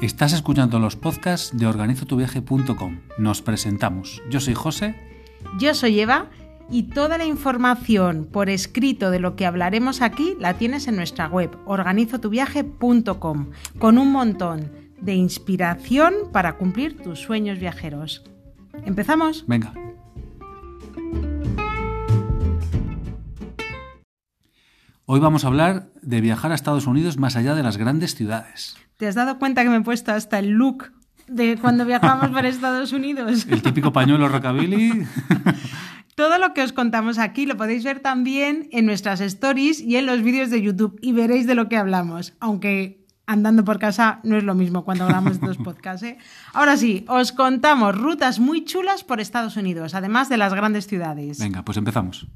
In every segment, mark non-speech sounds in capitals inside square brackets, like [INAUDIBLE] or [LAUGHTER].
Estás escuchando los podcasts de organizotuviaje.com. Nos presentamos. Yo soy José. Yo soy Eva y toda la información por escrito de lo que hablaremos aquí la tienes en nuestra web organizotuviaje.com con un montón de inspiración para cumplir tus sueños viajeros. ¿Empezamos? Venga. Hoy vamos a hablar de viajar a Estados Unidos más allá de las grandes ciudades. ¿Te has dado cuenta que me he puesto hasta el look de cuando viajamos por [LAUGHS] Estados Unidos? El típico pañuelo rockabilly. [LAUGHS] Todo lo que os contamos aquí lo podéis ver también en nuestras stories y en los vídeos de YouTube y veréis de lo que hablamos, aunque andando por casa no es lo mismo cuando hablamos [LAUGHS] estos podcasts. ¿eh? Ahora sí, os contamos rutas muy chulas por Estados Unidos, además de las grandes ciudades. Venga, pues empezamos.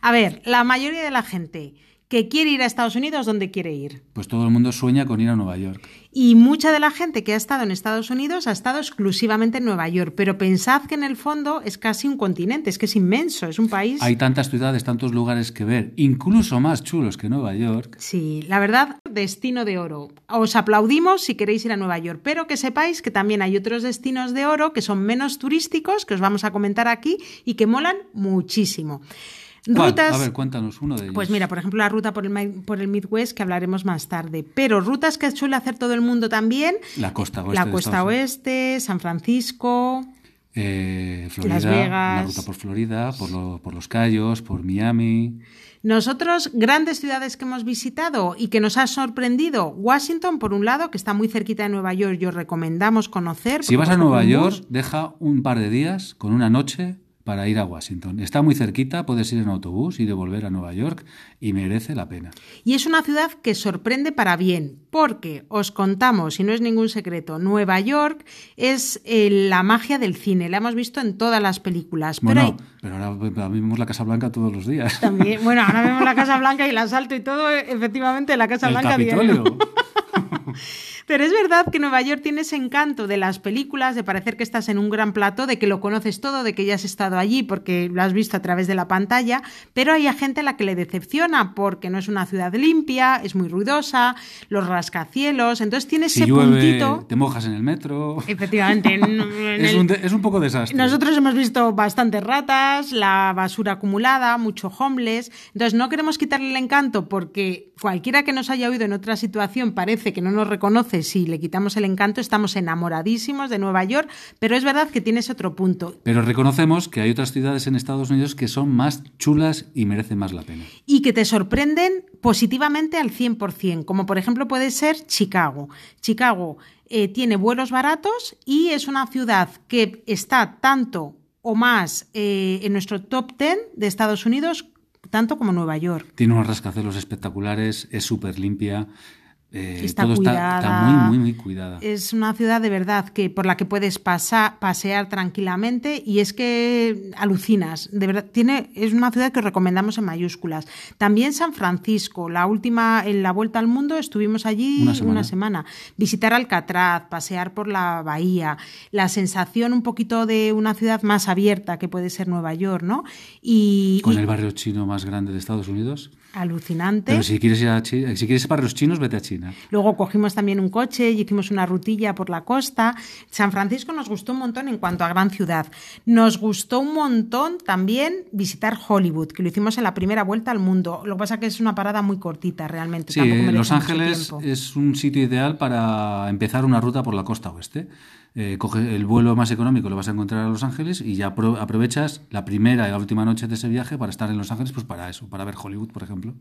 A ver, la mayoría de la gente que quiere ir a Estados Unidos, ¿dónde quiere ir? Pues todo el mundo sueña con ir a Nueva York. Y mucha de la gente que ha estado en Estados Unidos ha estado exclusivamente en Nueva York, pero pensad que en el fondo es casi un continente, es que es inmenso, es un país. Hay tantas ciudades, tantos lugares que ver, incluso más chulos que Nueva York. Sí, la verdad, destino de oro. Os aplaudimos si queréis ir a Nueva York, pero que sepáis que también hay otros destinos de oro que son menos turísticos, que os vamos a comentar aquí y que molan muchísimo. Rutas, a ver, cuéntanos uno de ellos. Pues mira, por ejemplo, la ruta por el, por el Midwest, que hablaremos más tarde. Pero rutas que suele hacer todo el mundo también. La costa oeste. La costa oeste, San Francisco. Eh, Florida, Las Vegas. La ruta por Florida, por, lo, por Los Cayos, por Miami. Nosotros, grandes ciudades que hemos visitado y que nos ha sorprendido, Washington, por un lado, que está muy cerquita de Nueva York, yo recomendamos conocer. Si vas a Nueva York, deja un par de días con una noche para ir a Washington. Está muy cerquita, puedes ir en autobús y devolver a Nueva York y merece la pena. Y es una ciudad que sorprende para bien, porque os contamos, y no es ningún secreto, Nueva York es eh, la magia del cine, la hemos visto en todas las películas. Bueno, pero, pero ahora vemos la Casa Blanca todos los días. También, [LAUGHS] bueno, ahora vemos la Casa Blanca y el asalto y todo, efectivamente, la Casa El Blanca. Capitolio. [LAUGHS] Pero es verdad que Nueva York tiene ese encanto de las películas, de parecer que estás en un gran plato, de que lo conoces todo, de que ya has estado allí porque lo has visto a través de la pantalla, pero hay gente a la que le decepciona porque no es una ciudad limpia, es muy ruidosa, los rascacielos, entonces tiene si ese llueve, puntito. Te mojas en el metro. Efectivamente. En, [LAUGHS] en es, el... un de, es, un poco desastre. Nosotros hemos visto bastantes ratas, la basura acumulada, mucho homeless. Entonces no queremos quitarle el encanto porque cualquiera que nos haya oído en otra situación parece que no nos reconoce si le quitamos el encanto. Estamos enamoradísimos de Nueva York, pero es verdad que tiene ese otro punto. Pero reconocemos que hay otras ciudades en Estados Unidos que son más chulas y merecen más la pena. Y que te sorprenden positivamente al 100%, como por ejemplo puede ser Chicago. Chicago eh, tiene vuelos baratos y es una ciudad que está tanto o más eh, en nuestro top 10 de Estados Unidos, tanto como Nueva York. Tiene unos rascacielos espectaculares, es súper limpia. Eh, está todo cuidada, está, está, muy, muy, muy cuidada. Es una ciudad de verdad que por la que puedes pasar, pasear tranquilamente y es que alucinas. De verdad, tiene, es una ciudad que recomendamos en mayúsculas. También San Francisco, la última, en la vuelta al mundo, estuvimos allí una semana. una semana. Visitar Alcatraz, pasear por la bahía, la sensación un poquito de una ciudad más abierta que puede ser Nueva York, ¿no? Y, Con y el barrio chino más grande de Estados Unidos. Alucinante. Pero si quieres ir a China, si quieres barrios chinos, vete a China. Luego cogimos también un coche y hicimos una rutilla por la costa. San Francisco nos gustó un montón en cuanto a gran ciudad. Nos gustó un montón también visitar Hollywood, que lo hicimos en la primera vuelta al mundo. Lo que pasa es que es una parada muy cortita realmente. Sí, Los Ángeles es un sitio ideal para empezar una ruta por la costa oeste. Eh, coge el vuelo más económico, lo vas a encontrar a Los Ángeles y ya apro- aprovechas la primera y la última noche de ese viaje para estar en Los Ángeles, pues para eso, para ver Hollywood, por ejemplo.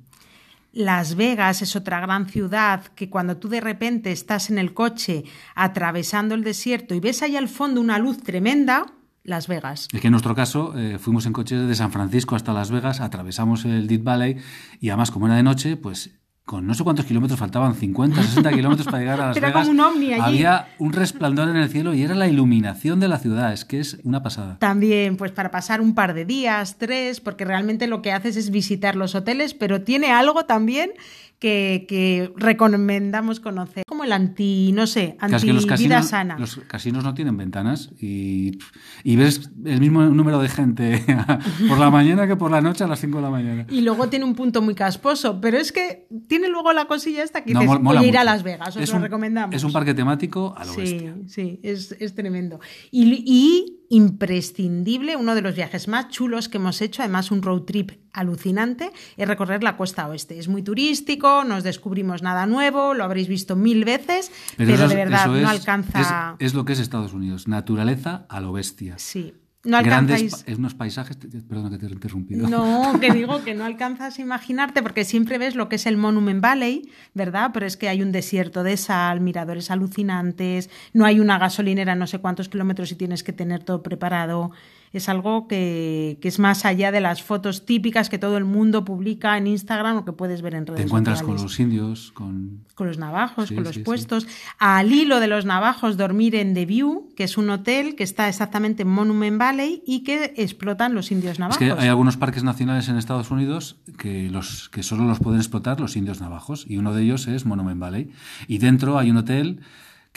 Las Vegas es otra gran ciudad que cuando tú de repente estás en el coche atravesando el desierto y ves ahí al fondo una luz tremenda, Las Vegas. Es que en nuestro caso eh, fuimos en coche desde San Francisco hasta Las Vegas, atravesamos el Deep Valley y además como era de noche, pues con no sé cuántos kilómetros faltaban, 50, 60 kilómetros para llegar a [LAUGHS] Las Era Vegas. como un ovni allí. Había un resplandor en el cielo y era la iluminación de la ciudad, es que es una pasada. También, pues para pasar un par de días, tres, porque realmente lo que haces es visitar los hoteles, pero tiene algo también que, que recomendamos conocer. Como el anti, no sé, es anti que los vida casinos, sana. los casinos no tienen ventanas y, y ves el mismo número de gente [LAUGHS] por la mañana que por la noche a las 5 de la mañana. Y luego tiene un punto muy casposo, pero es que tiene luego la cosilla esta que No, dices, mola ir a. Las Vegas, os es lo un, recomendamos. Es un parque temático a lo Sí, bestia. sí, es, es tremendo. Y, y imprescindible, uno de los viajes más chulos que hemos hecho, además un road trip alucinante, es recorrer la costa oeste. Es muy turístico, no os descubrimos nada nuevo, lo habréis visto mil veces, pero, eso de verdad no alcanza... Es, es lo que es Estados Unidos. Naturaleza a lo bestia. Sí, no Grandes, alcanzáis... pa- unos paisajes. Perdona que te he interrumpido. No, [LAUGHS] que digo que no alcanzas a imaginarte porque siempre ves lo que es el Monument Valley, ¿verdad? Pero es que hay un desierto de sal, miradores alucinantes, no hay una gasolinera no sé cuántos kilómetros y tienes que tener todo preparado. Es algo que, que es más allá de las fotos típicas que todo el mundo publica en Instagram o que puedes ver en redes Te encuentras con los indios, con. Con los navajos, Sí, con los sí, sí. puestos. Al hilo de los navajos, dormir en The View, que es un hotel que está exactamente en Monument Valley y que explotan los indios Es navajos. que hay algunos parques nacionales en Estados Unidos que, los, que solo los pueden explotar los indios navajos y uno de ellos es Monument Valley. Y dentro hay un hotel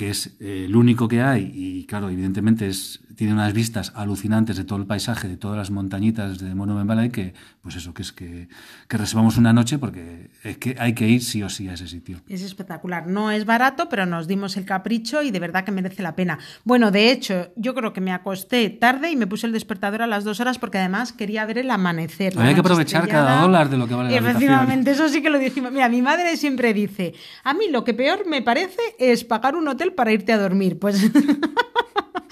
que es eh, el único que hay y claro, evidentemente es, tiene unas vistas alucinantes de todo el paisaje, de todas las montañitas de Monument Valley que, pues eso, que es que, que reservamos una noche porque es que hay que ir sí o sí a ese sitio. Es espectacular. No es barato, pero nos dimos el capricho y de verdad que merece la pena. Bueno, de hecho, yo creo que me acosté tarde y me puse el despertador a las dos horas porque además quería ver el amanecer. Había que aprovechar cada dólar de lo que vale la. Efectivamente, eso sí que lo dijimos. Mira, mi madre siempre dice, a mí lo que peor me parece es pagar un hotel para irte a dormir. Pues [LAUGHS]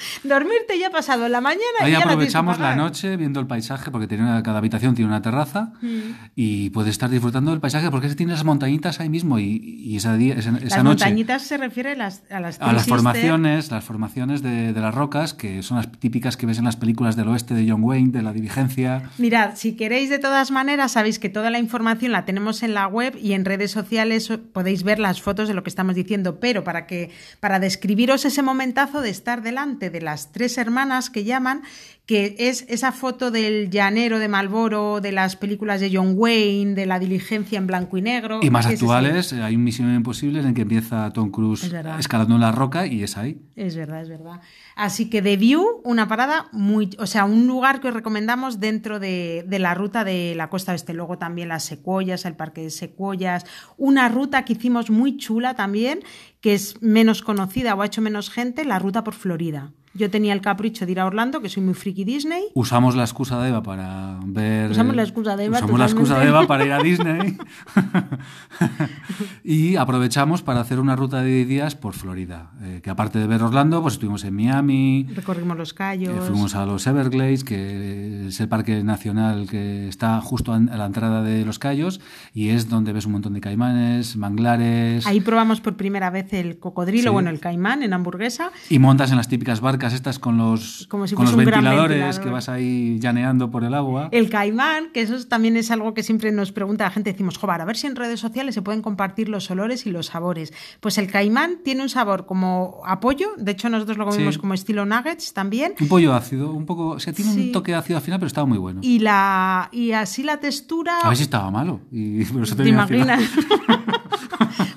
[LAUGHS] dormirte ya ha pasado la mañana y Ahí ya la tienes que aprovechamos la pagar. noche viendo el paisaje, porque tiene una- cada habitación tiene una terraza Mm. y puedes estar disfrutando del paisaje porque tiene las montañitas ahí mismo y, y esa, día, esa, esa Las noche montañitas se refiere a las, a las, a las formaciones, las formaciones de, de las rocas que son las típicas que ves en las películas del oeste de John Wayne, de la diligencia. Mirad, si queréis de todas maneras, sabéis que toda la información la tenemos en la web y en redes sociales podéis ver las fotos de lo que estamos diciendo, pero para que para describiros ese momentazo de estar delante de las tres hermanas que llaman, que es esa foto del llanero de Malboro, de las películas de John Wayne, de la diligencia en blanco y negro. Y más actuales, eh, hay un Misión Imposible en que empieza Tom Cruise Es escalando la roca y es ahí. Es verdad, es verdad. Así que The View, una parada muy, o sea, un lugar que os recomendamos dentro de, de la ruta de la costa oeste. Luego también las secuoyas, el parque de secuoyas. Una ruta que hicimos muy chula también, que es menos conocida o ha hecho menos gente, la ruta por Florida. Yo tenía el capricho de ir a Orlando, que soy muy friki Disney. Usamos la excusa de Eva para ver. Usamos la excusa de Eva Usamos la excusa de. Eva para ir a Disney. [LAUGHS] y aprovechamos para hacer una ruta de 10 días por Florida. Eh, que aparte de ver Orlando, pues estuvimos en Miami. Recorrimos los eh, callos. fuimos a los Everglades, que es el parque nacional que está justo a la entrada de los Cayos y es donde ves un montón de caimanes, manglares. Ahí probamos por primera vez el cocodrilo, Sí. bueno, el caimán en hamburguesa. Y montas en las típicas barcas estas con los, Como si con los ventiladores ventilador. que vas ahí llaneando por el agua. El caimán, que eso es- también es algo que siempre nos pregunta la gente, decimos, joder, a ver si en redes sociales se pueden compartir los olores y los sabores. Pues el caimán tiene un sabor como a pollo, de hecho nosotros lo comimos Sí. como estilo nuggets también, Un pollo ácido, un poco. O sea, tiene Sí. un toque ácido al final, pero estaba muy bueno. y, la, y así la textura... A ver si estaba malo. Y [LAUGHS] ¿Te imaginas? [LAUGHS]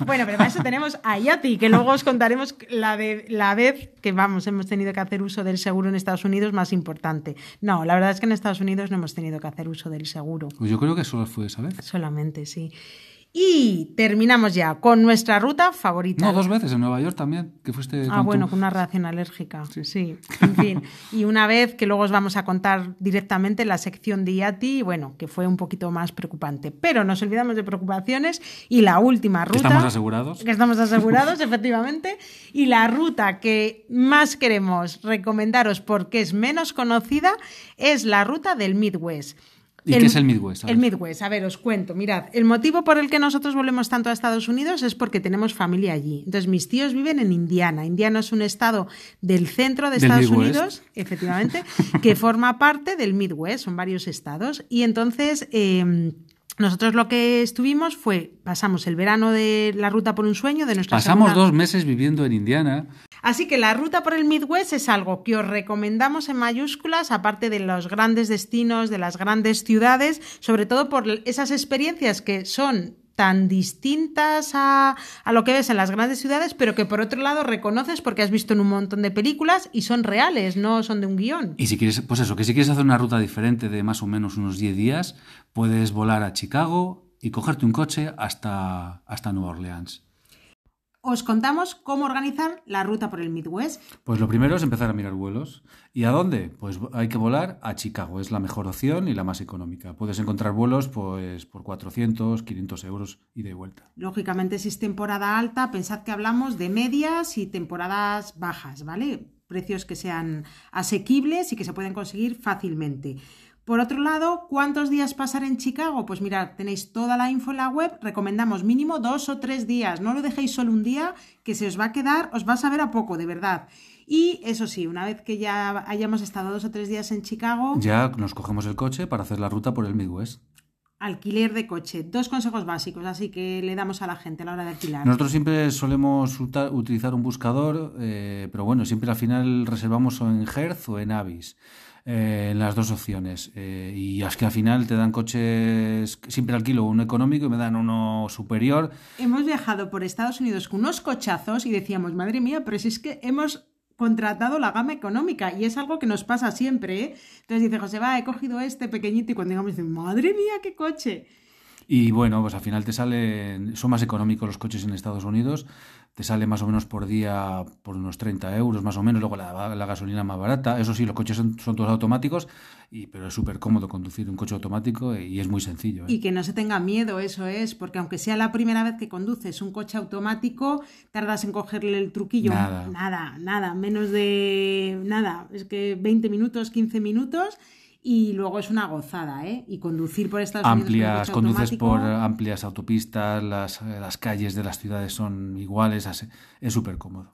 bueno, pero para eso tenemos a Yati, que luego os contaremos la, de, la vez que vamos, hemos tenido que hacer uso del seguro en Estados Unidos más importante. No, la verdad es que en Estados Unidos no hemos tenido que hacer uso del seguro. Pues yo creo que solo fue esa vez. Solamente, sí. Y terminamos ya con nuestra ruta favorita. No, dos veces en Nueva York también, que fuiste Ah, con bueno, tu- con una reacción alérgica. Sí. en fin. Y una vez que luego os vamos a contar directamente la sección de IATI, bueno, que fue un poquito más preocupante. Pero nos olvidamos de preocupaciones y la última ruta. estamos asegurados. Que estamos asegurados, [LAUGHS] efectivamente. Y la ruta que más queremos recomendaros porque es menos conocida es la ruta del Midwest. ¿Y qué es el Midwest? El. Midwest, a ver, os cuento. Mirad, el motivo por el que nosotros volvemos tanto a Estados Unidos es porque tenemos familia allí. Entonces, mis tíos viven en Indiana. Indiana es un estado del centro de Estados. Unidos, efectivamente, que forma parte del Midwest, son varios estados. Y entonces, eh, nosotros lo que estuvimos fue, pasamos el verano de la ruta por un sueño de nuestra Pasamos segunda- dos meses viviendo en Indiana. Así que la ruta por el Midwest es algo que os recomendamos en mayúsculas, aparte de los grandes destinos, de las grandes ciudades, sobre todo por esas experiencias que son tan distintas a, a, lo que ves en las grandes ciudades, pero que por otro lado reconoces porque has visto en un montón de películas y son reales, no son de un guion. Y si quieres, pues eso, que si quieres hacer una ruta diferente de más o menos unos 10 días, puedes volar a Chicago y cogerte un coche hasta, hasta Nueva Orleans os contamos cómo organizar la ruta por el Midwest. Pues lo primero es empezar a mirar vuelos. ¿Y a dónde? Pues hay que volar a Chicago, es la mejor opción y la más económica. Puedes encontrar vuelos pues, por 400, 500 euros y de vuelta. Lógicamente, si es temporada alta, pensad que hablamos de medias y temporadas bajas, ¿vale? Precios que sean asequibles y que se pueden conseguir fácilmente. Por otro lado, ¿cuántos días pasar en Chicago? Pues mirad, tenéis toda la info en la web, recomendamos mínimo dos o tres días, no lo dejéis solo un día, que se os va a quedar, os va a saber a poco, de verdad. Y eso sí, una vez que ya hayamos estado dos o tres días en Chicago... Ya nos cogemos el coche para hacer la ruta por el Midwest. Alquiler de coche. Dos consejos básicos, así que le damos a la gente a la hora de alquilar. Nosotros siempre solemos utilizar un buscador, eh, pero bueno, siempre al final reservamos o en Hertz o en Avis. Eh, en las dos opciones. Eh, y es que al final te dan coches, siempre alquilo uno económico y me dan uno superior. Hemos viajado por Estados Unidos con unos cochazos y decíamos, madre mía, pero si es que hemos contratado la gama económica y es algo que nos pasa siempre. ¿eh? Entonces dice José, va, he cogido este pequeñito y cuando digamos, dice, madre mía, qué coche. Y bueno, pues al final te salen, son más económicos los coches en Estados Unidos, te sale más o menos por día por unos 30 euros más o menos, luego la, la gasolina más barata, eso sí, los coches son, todos automáticos, y, pero es súper cómodo conducir un coche automático y es muy sencillo. ¿eh? Y que no se tenga miedo, eso es, porque aunque sea la primera vez que conduces un coche automático, tardas en cogerle el truquillo. Nada, nada, nada menos de nada, es que 20 minutos, 15 minutos y luego es una gozada, ¿eh? Y conducir por estas amplias, conduces por amplias autopistas, las, las, calles de las ciudades son iguales, es súper cómodo.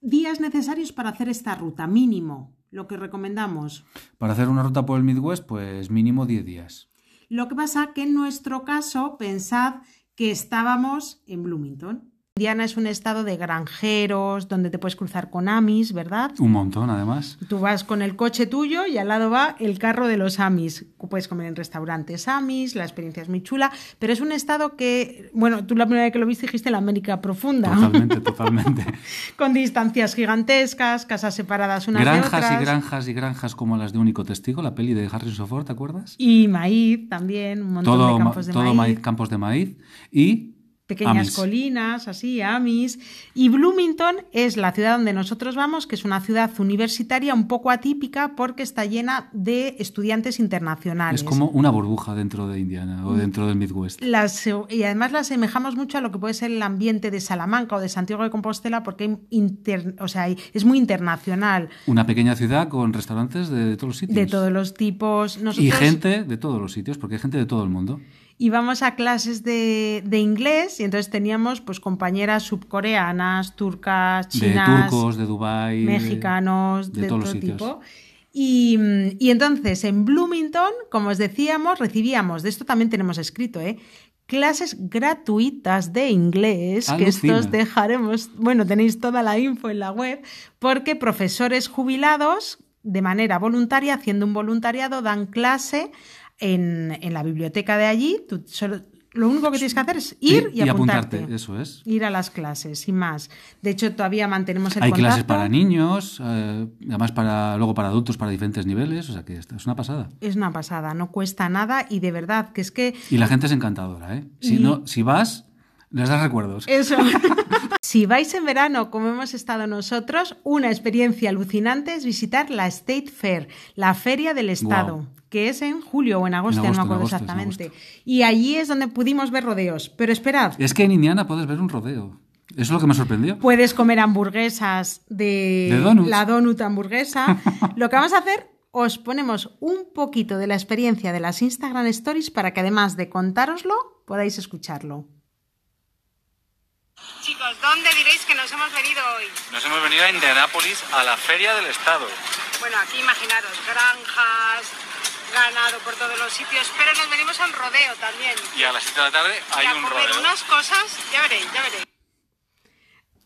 Días necesarios para hacer esta ruta, mínimo, lo que recomendamos. Para hacer una ruta por el Midwest, pues mínimo 10 días. Lo que pasa que en nuestro caso, pensad que estábamos en Bloomington. Indiana es un estado de granjeros donde te puedes cruzar con Amis, ¿verdad? Un montón, además. Tú vas con el coche tuyo y al lado va el carro de los Amis. Puedes comer en restaurantes Amis, la experiencia es muy chula, pero es un estado que, bueno, tú la primera vez que lo viste dijiste la América profunda. Totalmente, [LAUGHS] totalmente. con distancias gigantescas, casas separadas unas granjas de otras. y granjas y granjas como las de Único Testigo, la peli de Harrison Ford, ¿te acuerdas? Y maíz también, un montón todo, de campos de todo maíz. campos de maíz y pequeñas colinas, así, Amis. Y Bloomington es la ciudad donde nosotros vamos, que es una ciudad universitaria un poco atípica porque está llena de estudiantes internacionales. Es como una burbuja dentro de Indiana o dentro del Midwest. Las, y además la asemejamos mucho a lo que puede ser el ambiente de Salamanca o de Santiago de Compostela porque o sea, es muy internacional. Una pequeña ciudad con restaurantes de, todos los sitios. De todos los tipos. Y gente de todos los sitios, porque hay gente de todo el mundo íbamos a clases de, de, inglés y entonces teníamos pues compañeras subcoreanas, turcas, chinas, de turcos, de Dubai, mexicanos, de, todo tipo. Y, y, entonces en Bloomington, como os decíamos, recibíamos, de esto también tenemos escrito, ¿eh? clases gratuitas de inglés, que estos dejaremos, bueno, tenéis toda la info en la web, porque profesores jubilados, de manera voluntaria, haciendo un voluntariado, dan clase en, en la biblioteca de allí. Tú solo, lo único que tienes que hacer es ir y, apuntarte. Eso es. Ir a las clases, sin más. De hecho, todavía mantenemos el Hay contacto. clases para niños, eh, además para luego para adultos para diferentes niveles, o sea que es una pasada. Es una pasada, no cuesta nada y de verdad que es que... Y la gente es encantadora, ¿eh? Si, no, si vas, les das recuerdos. Eso. [LAUGHS] si vais en verano, como hemos estado nosotros, una experiencia alucinante es visitar la State Fair, la Feria del Estado. que es en julio o en agosto, en agosto no me acuerdo agosto, exactamente. Y allí es donde pudimos ver rodeos. Pero esperad. Es que en Indiana puedes ver un rodeo. Eso es lo que me sorprendió. Puedes comer hamburguesas de, ¿De donuts? la donut hamburguesa. [LAUGHS] lo que vamos a hacer, os ponemos un poquito de la experiencia de las Instagram Stories para que además de contároslo, podáis escucharlo. Chicos, ¿dónde diréis que nos hemos venido hoy? Nos hemos venido a Indianápolis a la Feria del Estado. Bueno, aquí imaginaros granjas, ganado por todos los sitios, pero nos venimos a un rodeo también. Y a las 7 de la tarde hay y a un comer rodeo. unas cosas, ya veréis, ya veréis.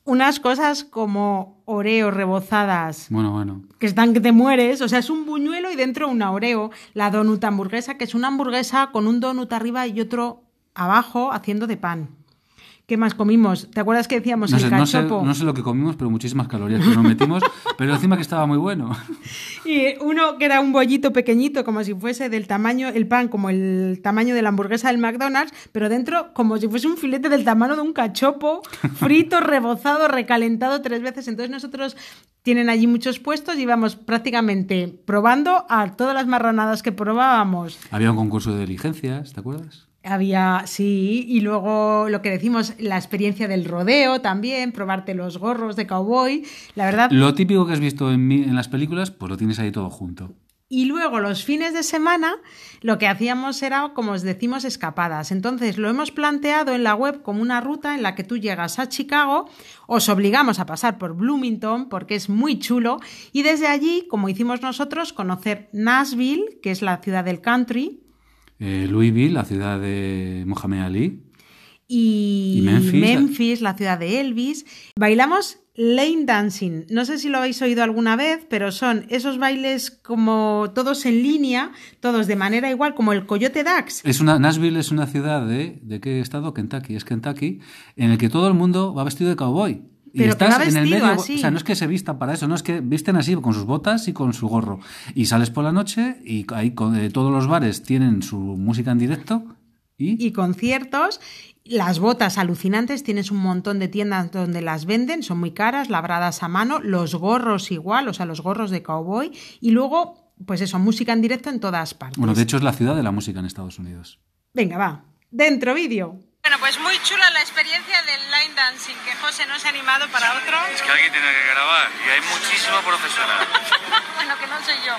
Unas cosas como oreos rebozadas, Bueno, bueno. que están que te mueres, o sea, es un buñuelo y dentro una oreo, la donut hamburguesa, que es una hamburguesa con un donut arriba y otro abajo haciendo de pan. ¿Qué más comimos? ¿Te acuerdas que decíamos No el sé, no, sé, cachopo? no sé lo que comimos, pero muchísimas calorías que nos metimos, [LAUGHS] pero encima que estaba muy bueno. Y uno que era un bollito pequeñito, como si fuese del tamaño, el pan como el tamaño de la hamburguesa del McDonald's, pero dentro como si fuese un filete del tamaño de un cachopo, [LAUGHS] frito, rebozado, recalentado tres veces. Entonces nosotros tienen allí muchos puestos y íbamos prácticamente probando a todas las marranadas que probábamos. Había un concurso de diligencias, ¿te acuerdas? Había, sí, y luego lo que decimos, la experiencia del rodeo también, probarte los gorros de cowboy, la verdad. Lo típico que has visto en, mi- en las películas, pues lo tienes ahí todo junto. Y luego los fines de semana lo que hacíamos era, como os decimos, escapadas. Entonces lo hemos planteado en la web como una ruta en la que tú llegas a Chicago, os obligamos a pasar por Bloomington porque es muy chulo y desde allí, como hicimos nosotros, conocer Nashville, que es la ciudad del country, Eh, Louisville, la ciudad de Mohamed Ali. y, Y Memphis. Memphis, la ciudad de Elvis. Bailamos lane dancing. No sé si lo habéis oído alguna vez, pero son esos bailes como todos en línea, todos de manera igual, como el Coyote Dax. Es una, Nashville es una ciudad de, ¿de qué estado? Kentucky. Es Kentucky, en el que todo el mundo va vestido de cowboy. Y Pero estás en el medio, así. o sea, no es que se vistan para eso, no es que visten así con sus botas y con su gorro. Y sales por la noche y ahí con- eh, todos los bares tienen su música en directo y, Y conciertos. Las botas alucinantes, tienes un montón de tiendas donde las venden, son muy caras, labradas a mano, los gorros igual, o sea, los gorros de cowboy, y luego, pues eso, música en directo en todas partes. bueno, de hecho es la ciudad de la música en Estados Unidos. Venga, va, dentro vídeo. Bueno, pues muy chula la experiencia dancing, que José no se ha animado para otro. Es que alguien tiene que grabar y hay muchísimo profesional. [LAUGHS] bueno, que no soy yo.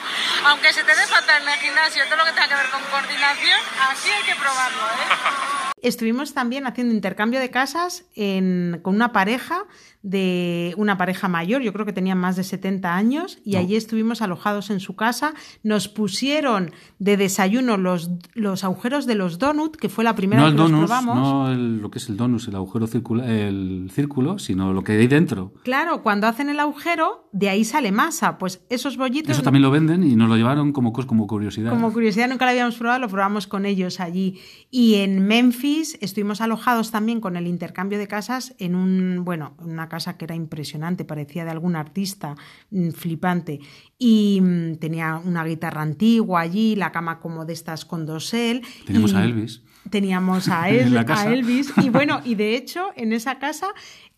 Aunque se te dé fatal en el gimnasio todo lo que tenga que ver con coordinación, así hay que probarlo, ¿eh? Estuvimos también haciendo intercambio de casas en- con una pareja de una pareja mayor, yo creo que tenían más de 70 años, y No. allí estuvimos alojados en su casa. Nos pusieron de desayuno los, los agujeros de los donut, que fue la primera No vez que los donus, probamos. no el- lo que es el donus, el agujero circula, el círculo, sino lo que hay dentro. Claro, cuando hacen el agujero, de ahí sale masa. Pues esos bollitos Eso también lo venden y nos lo llevaron como, como curiosidad. Como curiosidad, nunca lo habíamos probado, lo probamos con ellos allí. Y en Memphis estuvimos alojados también con el intercambio de casas en un, bueno, una casa que era impresionante, parecía de algún artista mm, flipante. Y mm, tenía una guitarra antigua allí, la cama como de estas con dosel. Tenemos y a Elvis. Teníamos a, [LAUGHS] él, a. Elvis. Y bueno, y de [LAUGHS] hecho, en esa casa,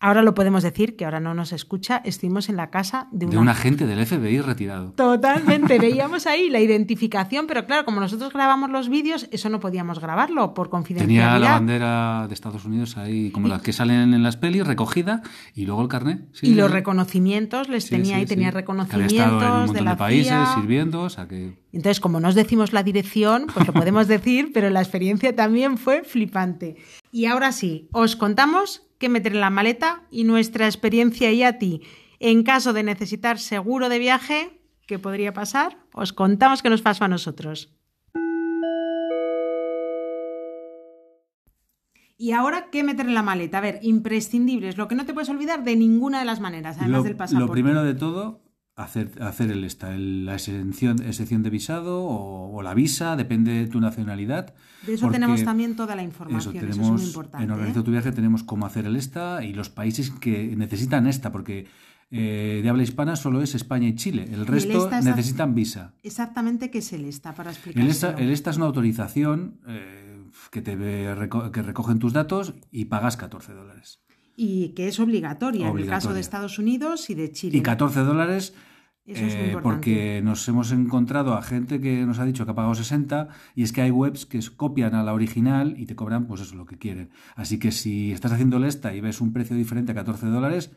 ahora lo podemos decir, que ahora no nos escucha, estuvimos en la casa de De un agente del FBI retirado. Totalmente, [LAUGHS] veíamos ahí la identificación, pero claro, como nosotros grabamos los vídeos, eso no podíamos grabarlo por confidencialidad. Tenía la bandera de Estados Unidos ahí, como las que salen en las pelis, recogida, y luego el carnet. sí, y los sí. reconocimientos, les tenía ahí, tenía sí. Que había reconocimientos estado en un de la de países CIA. sirviendo, o sea que... Entonces, como no os decimos la dirección, pues lo podemos [LAUGHS] decir, pero la experiencia también fue flipante. Y ahora sí, os contamos qué meter en la maleta y nuestra experiencia y a ti. En caso de necesitar seguro de viaje, ¿qué podría pasar? Os contamos qué nos pasó a nosotros. Y ahora, ¿qué meter en la maleta? A ver, imprescindibles, lo que no te puedes olvidar de ninguna de las maneras, además Lo, del pasaporte. lo primero de todo, hacer, hacer el esta, el- la exención, exención de visado o, o la visa, depende de tu nacionalidad. De eso tenemos también toda la información, eso, tenemos, es muy importante. en ¿eh? Organiza tu viaje tenemos cómo hacer el esta y los países que necesitan esta, porque eh, de habla hispana solo es España y Chile. El resto necesitan visa. Exactamente qué es el ESTA para explicar. El esta, el esta es una autorización eh, que, te que recogen tus datos y pagas 14 dólares. Y que es obligatoria, en el caso de Estados Unidos y de Chile. Y 14 dólares Eso es muy eh, porque nos hemos encontrado a gente que nos ha dicho que ha pagado 60 y es que hay webs que copian a la original y te cobran pues eso lo que quieren. Así que si estás haciendo esta y ves un precio diferente a 14 dólares,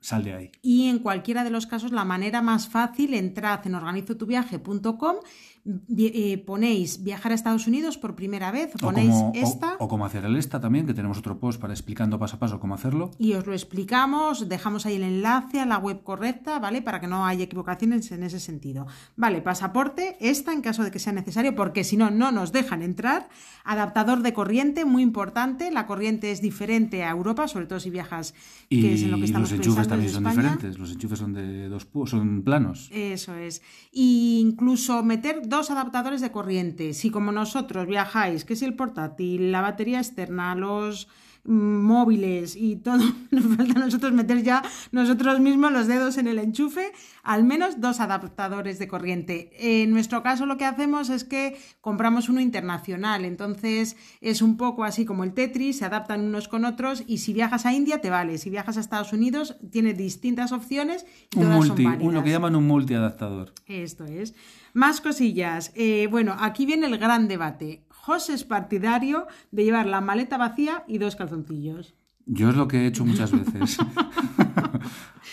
sal de ahí. Y en cualquiera de los casos, la manera más fácil, entrad en organizotuviaje.com, vi- eh, ponéis viajar a Estados Unidos por primera vez, ponéis cómo, o- esta o cómo hacer el esta también, que tenemos otro post para explicando paso a paso cómo hacerlo. y os lo explicamos, dejamos ahí el enlace a la web correcta, ¿vale? Para que no haya equivocaciones en ese sentido. Vale, pasaporte, esta en caso de que sea necesario, porque si no, no nos dejan entrar. Adaptador de corriente, muy importante. La corriente es diferente a Europa, sobre todo si viajas, que es en lo que estamos los enchufes también son España. diferentes. Los enchufes son de dos son planos. Eso es. Y incluso meter dos adaptadores de corriente. Si como nosotros viajáis, que si el portátil, la batería externa, los móviles y todo, [LAUGHS] nos falta a nosotros meter ya nosotros mismos los dedos en el enchufe, al menos dos adaptadores de corriente. En nuestro caso lo que hacemos es que compramos uno internacional, entonces es un poco así como el Tetris, se adaptan unos con otros y si viajas a India te vale, si viajas a Estados Unidos tiene distintas opciones y Un todas multi, son uno que llaman un multiadaptador. Esto es. Más cosillas. Eh, bueno, aquí viene el gran debate. José es partidario de llevar la maleta vacía y dos calzoncillos. Yo es lo que he hecho muchas veces. [LAUGHS]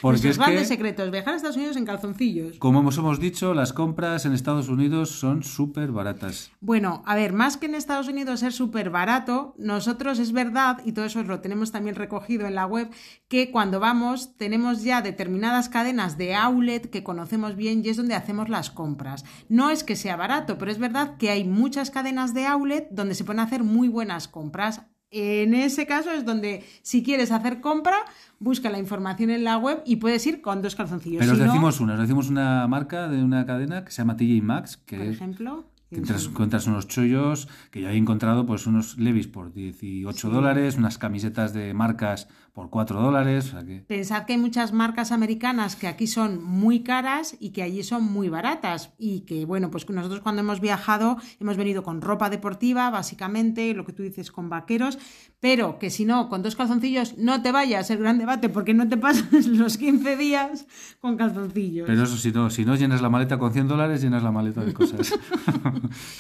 Porque Nuestros es grandes que, secretos, viajar a Estados Unidos en calzoncillos. como hemos hemos dicho, las compras en Estados Unidos son súper baratas. Bueno, a ver, más que en Estados Unidos ser súper barato, nosotros es verdad, y todo eso lo tenemos también recogido en la web, que cuando vamos tenemos ya determinadas cadenas de outlet que conocemos bien y es donde hacemos las compras. No es que sea barato, pero es verdad que hay muchas cadenas de outlet donde se pueden hacer muy buenas compras. En ese caso es donde si quieres hacer compra, busca la información en la web y puedes ir con dos calzoncillos. Pero os no, decimos una, os decimos una marca de una cadena que se llama TJ Maxx, que por ejemplo, que entras- encuentras unos chollos que yo he encontrado pues unos Levis por 18 dólares, unas camisetas de marcas por 4 dólares, o sea que... Pensad que hay muchas marcas americanas que aquí son muy caras y que allí son muy baratas. Y que, bueno, pues nosotros cuando hemos viajado hemos venido con ropa deportiva, básicamente, lo que tú dices, con vaqueros, pero que si no, con dos calzoncillos no te vayas el gran debate porque no te pasas [LAUGHS] los 15 días con calzoncillos. Pero eso si no, si no llenas la maleta con 100 dólares, llenas la maleta de cosas. [LAUGHS]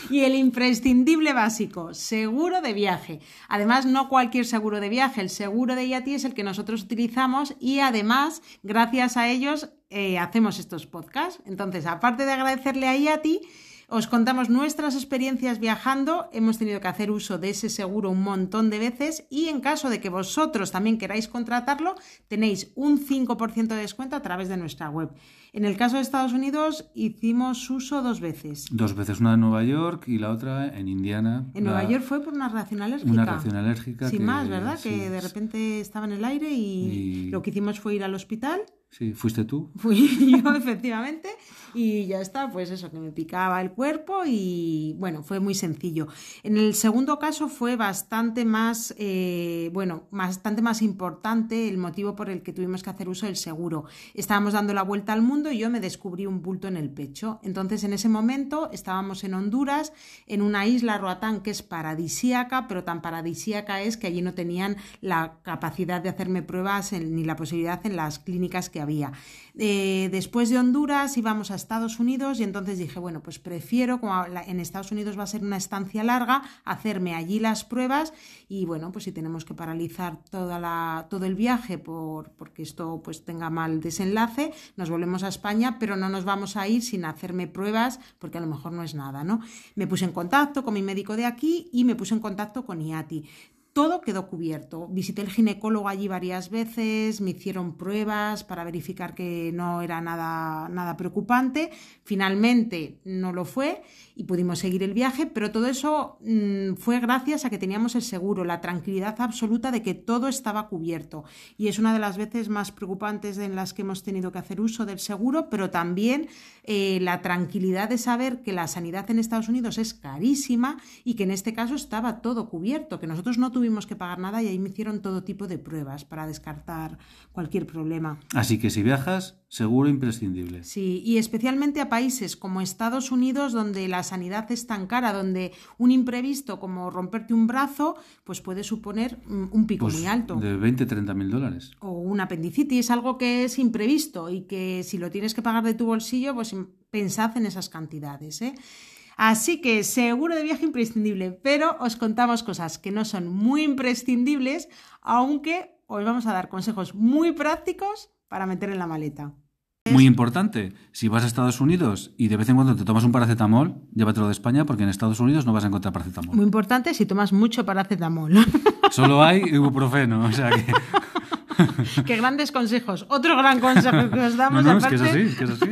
Y el imprescindible básico, seguro de viaje. Además, no cualquier seguro de viaje, el seguro de IATI es el que nosotros utilizamos y además, gracias a ellos, eh, hacemos estos podcasts. Entonces, aparte de agradecerle a IATI, os contamos nuestras experiencias viajando, hemos tenido que hacer uso de ese seguro un montón de veces y en caso de que vosotros también queráis contratarlo, tenéis un 5% de descuento a través de nuestra web. En el caso de Estados Unidos hicimos uso dos veces. Dos veces, una en Nueva York y la otra en Indiana. En La- Nueva York fue por una reacción alérgica. Una reacción alérgica Sin que- más, ¿verdad? sí. que de repente estaba en el aire y, Y- lo que hicimos fue ir al hospital. Sí, fuiste tú. [LAUGHS] Fui yo, efectivamente, y ya está, pues eso, que me picaba el cuerpo y bueno, fue muy sencillo. En el segundo caso fue bastante más, eh, bueno, bastante más importante el motivo por el que tuvimos que hacer uso del seguro. Estábamos dando la vuelta al mundo y yo me descubrí un bulto en el pecho. Entonces, en ese momento estábamos en Honduras, en una isla, Roatán, que es paradisíaca, pero tan paradisíaca es que allí no tenían la capacidad de hacerme pruebas ni la posibilidad en las clínicas que Eh, después de Honduras íbamos a Estados Unidos y entonces dije, bueno, pues prefiero, como en Estados Unidos va a ser una estancia larga, hacerme allí las pruebas y bueno, pues si tenemos que paralizar toda la, todo el viaje por, porque esto pues tenga mal desenlace, nos volvemos a España, pero no nos vamos a ir sin hacerme pruebas porque a lo mejor no es nada, ¿no? Me puse en contacto con mi médico de aquí y me puse en contacto con IATI. Todo quedó cubierto. Visité el ginecólogo allí varias veces, me hicieron pruebas para verificar que no era nada, nada preocupante. Finalmente no lo fue y pudimos seguir el viaje, pero todo eso mm, fue gracias a que teníamos el seguro, la tranquilidad absoluta de que todo estaba cubierto. Y es una de las veces más preocupantes en las que hemos tenido que hacer uso del seguro, pero también eh, la tranquilidad de saber que la sanidad en Estados Unidos es carísima y que en este caso estaba todo cubierto, que nosotros no tuvimos que pagar nada y ahí me hicieron todo tipo de pruebas para descartar cualquier problema. Así que si viajas, seguro imprescindible. Sí, y especialmente a países como Estados Unidos, donde la sanidad es tan cara, donde un imprevisto como romperte un brazo, pues puede suponer mm, un pico Pues muy alto. de 20, 30 mil dólares. O un apendicitis, algo que es imprevisto y que si lo tienes que pagar de tu bolsillo, pues pensad en esas cantidades. ¿eh? Así que seguro de viaje imprescindible, pero os contamos cosas que no son muy imprescindibles, aunque os vamos a dar consejos muy prácticos para meter en la maleta. Muy importante, si vas a Estados Unidos y de vez en cuando te tomas un paracetamol, llévatelo de España porque en Estados Unidos no vas a encontrar paracetamol. Muy importante si tomas mucho paracetamol. [LAUGHS] Solo hay ibuprofeno, o sea que... [LAUGHS] Qué grandes consejos. Otro gran consejo que os No, damos no, es que es aparte, así, que es así.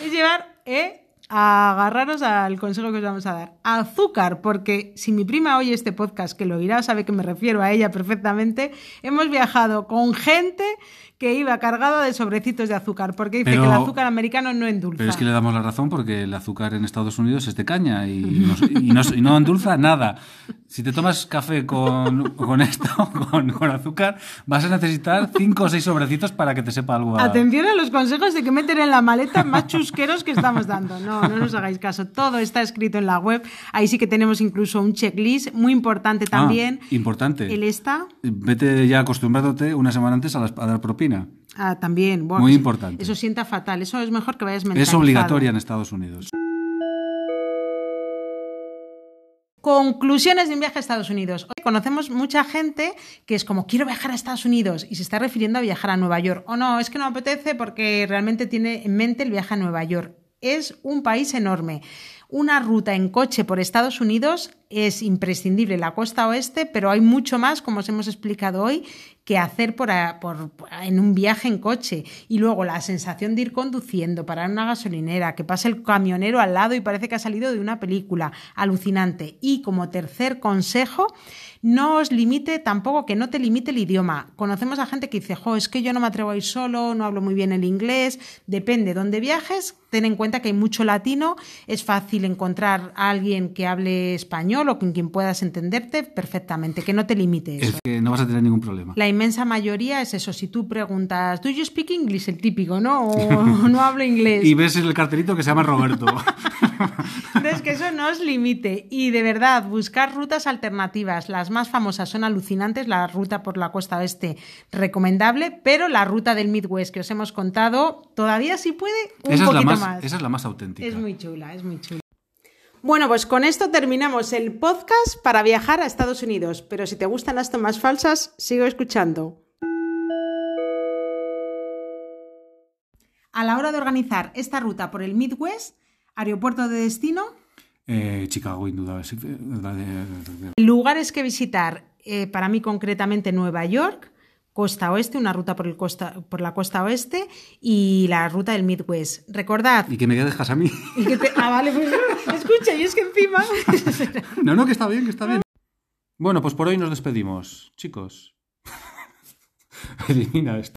[LAUGHS] es llevar eh, agarraros al consejo que os vamos a dar. Azúcar, porque si mi prima oye este podcast, que lo oirá, sabe que me refiero a ella perfectamente, hemos viajado con gente que iba cargada de sobrecitos de azúcar, porque dice Pero- que el azúcar americano no endulza. Pero es que le damos la razón porque el azúcar en Estados Unidos es de caña y no, y no, y no endulza nada. Si te tomas café con, con esto, con, con azúcar, vas a necesitar cinco o seis sobrecitos para que te sepa algo. a- Atención a los consejos de que meter en la maleta más chusqueros que estamos dando. No, no nos hagáis caso. Todo está escrito en la web. Ahí sí que tenemos incluso un checklist muy importante Ah, también. importante. El está. Vete ya acostumbrándote una semana antes a, las- a dar propina. Ah, también. Buah, Muy importante. Eso sienta fatal. Eso es mejor que vayas Es mentalizado. obligatoria en Estados Unidos. Conclusiones de un viaje a Estados Unidos. Hoy conocemos mucha gente que es como quiero viajar a Estados Unidos y se está refiriendo a viajar a Nueva York. O no, es que no apetece porque realmente tiene en mente el viaje a Nueva York. Es un país enorme. Una ruta en coche por Estados Unidos es imprescindible, la costa oeste, pero hay mucho más, como os hemos explicado hoy, que hacer por, en un viaje en coche. Y luego la sensación de ir conduciendo, parar en una gasolinera, que pase el camionero al lado y parece que ha salido de una película. Alucinante. Y como tercer consejo, no os limite tampoco que no te limite el idioma. Conocemos a gente que dice, jo, es que yo no me atrevo a ir solo, no hablo muy bien el inglés. Depende dónde viajes, ten en cuenta que hay mucho latino, es fácil encontrar a alguien que hable español o con quien puedas entenderte perfectamente, que no te limite eso. Es que no vas a tener ningún problema. La inmensa mayoría es eso. Si tú preguntas, ¿do you speak English? El típico, ¿no? O [LAUGHS] no hablo inglés. Y ves el cartelito que se llama Roberto. [LAUGHS] Entonces, que eso no os limite. Y de verdad, buscar rutas alternativas. Las más famosas son alucinantes. La ruta por la costa oeste, recomendable. Pero la ruta del Midwest que os hemos contado, todavía sí puede un esa, es poquito la más, más. esa es la más auténtica. Es muy chula, es muy chula. Bueno, pues con esto terminamos el podcast para viajar a Estados Unidos. Pero si te gustan las tomas falsas, sigo escuchando. A la hora de organizar esta ruta por el Midwest, aeropuerto de destino, Eh, Chicago, indudable. eh, lugares que visitar, eh, para mí concretamente Nueva York, costa oeste, una ruta por, el costa, por la costa oeste y la ruta del Midwest. Recordad. Y que me dejas a mí. [LAUGHS] y que te- ah, vale, pues escucha, y es que encima. [LAUGHS] No, no, que está bien, que está bien. Bueno, pues por hoy nos despedimos, chicos. [LAUGHS] Elimina esto.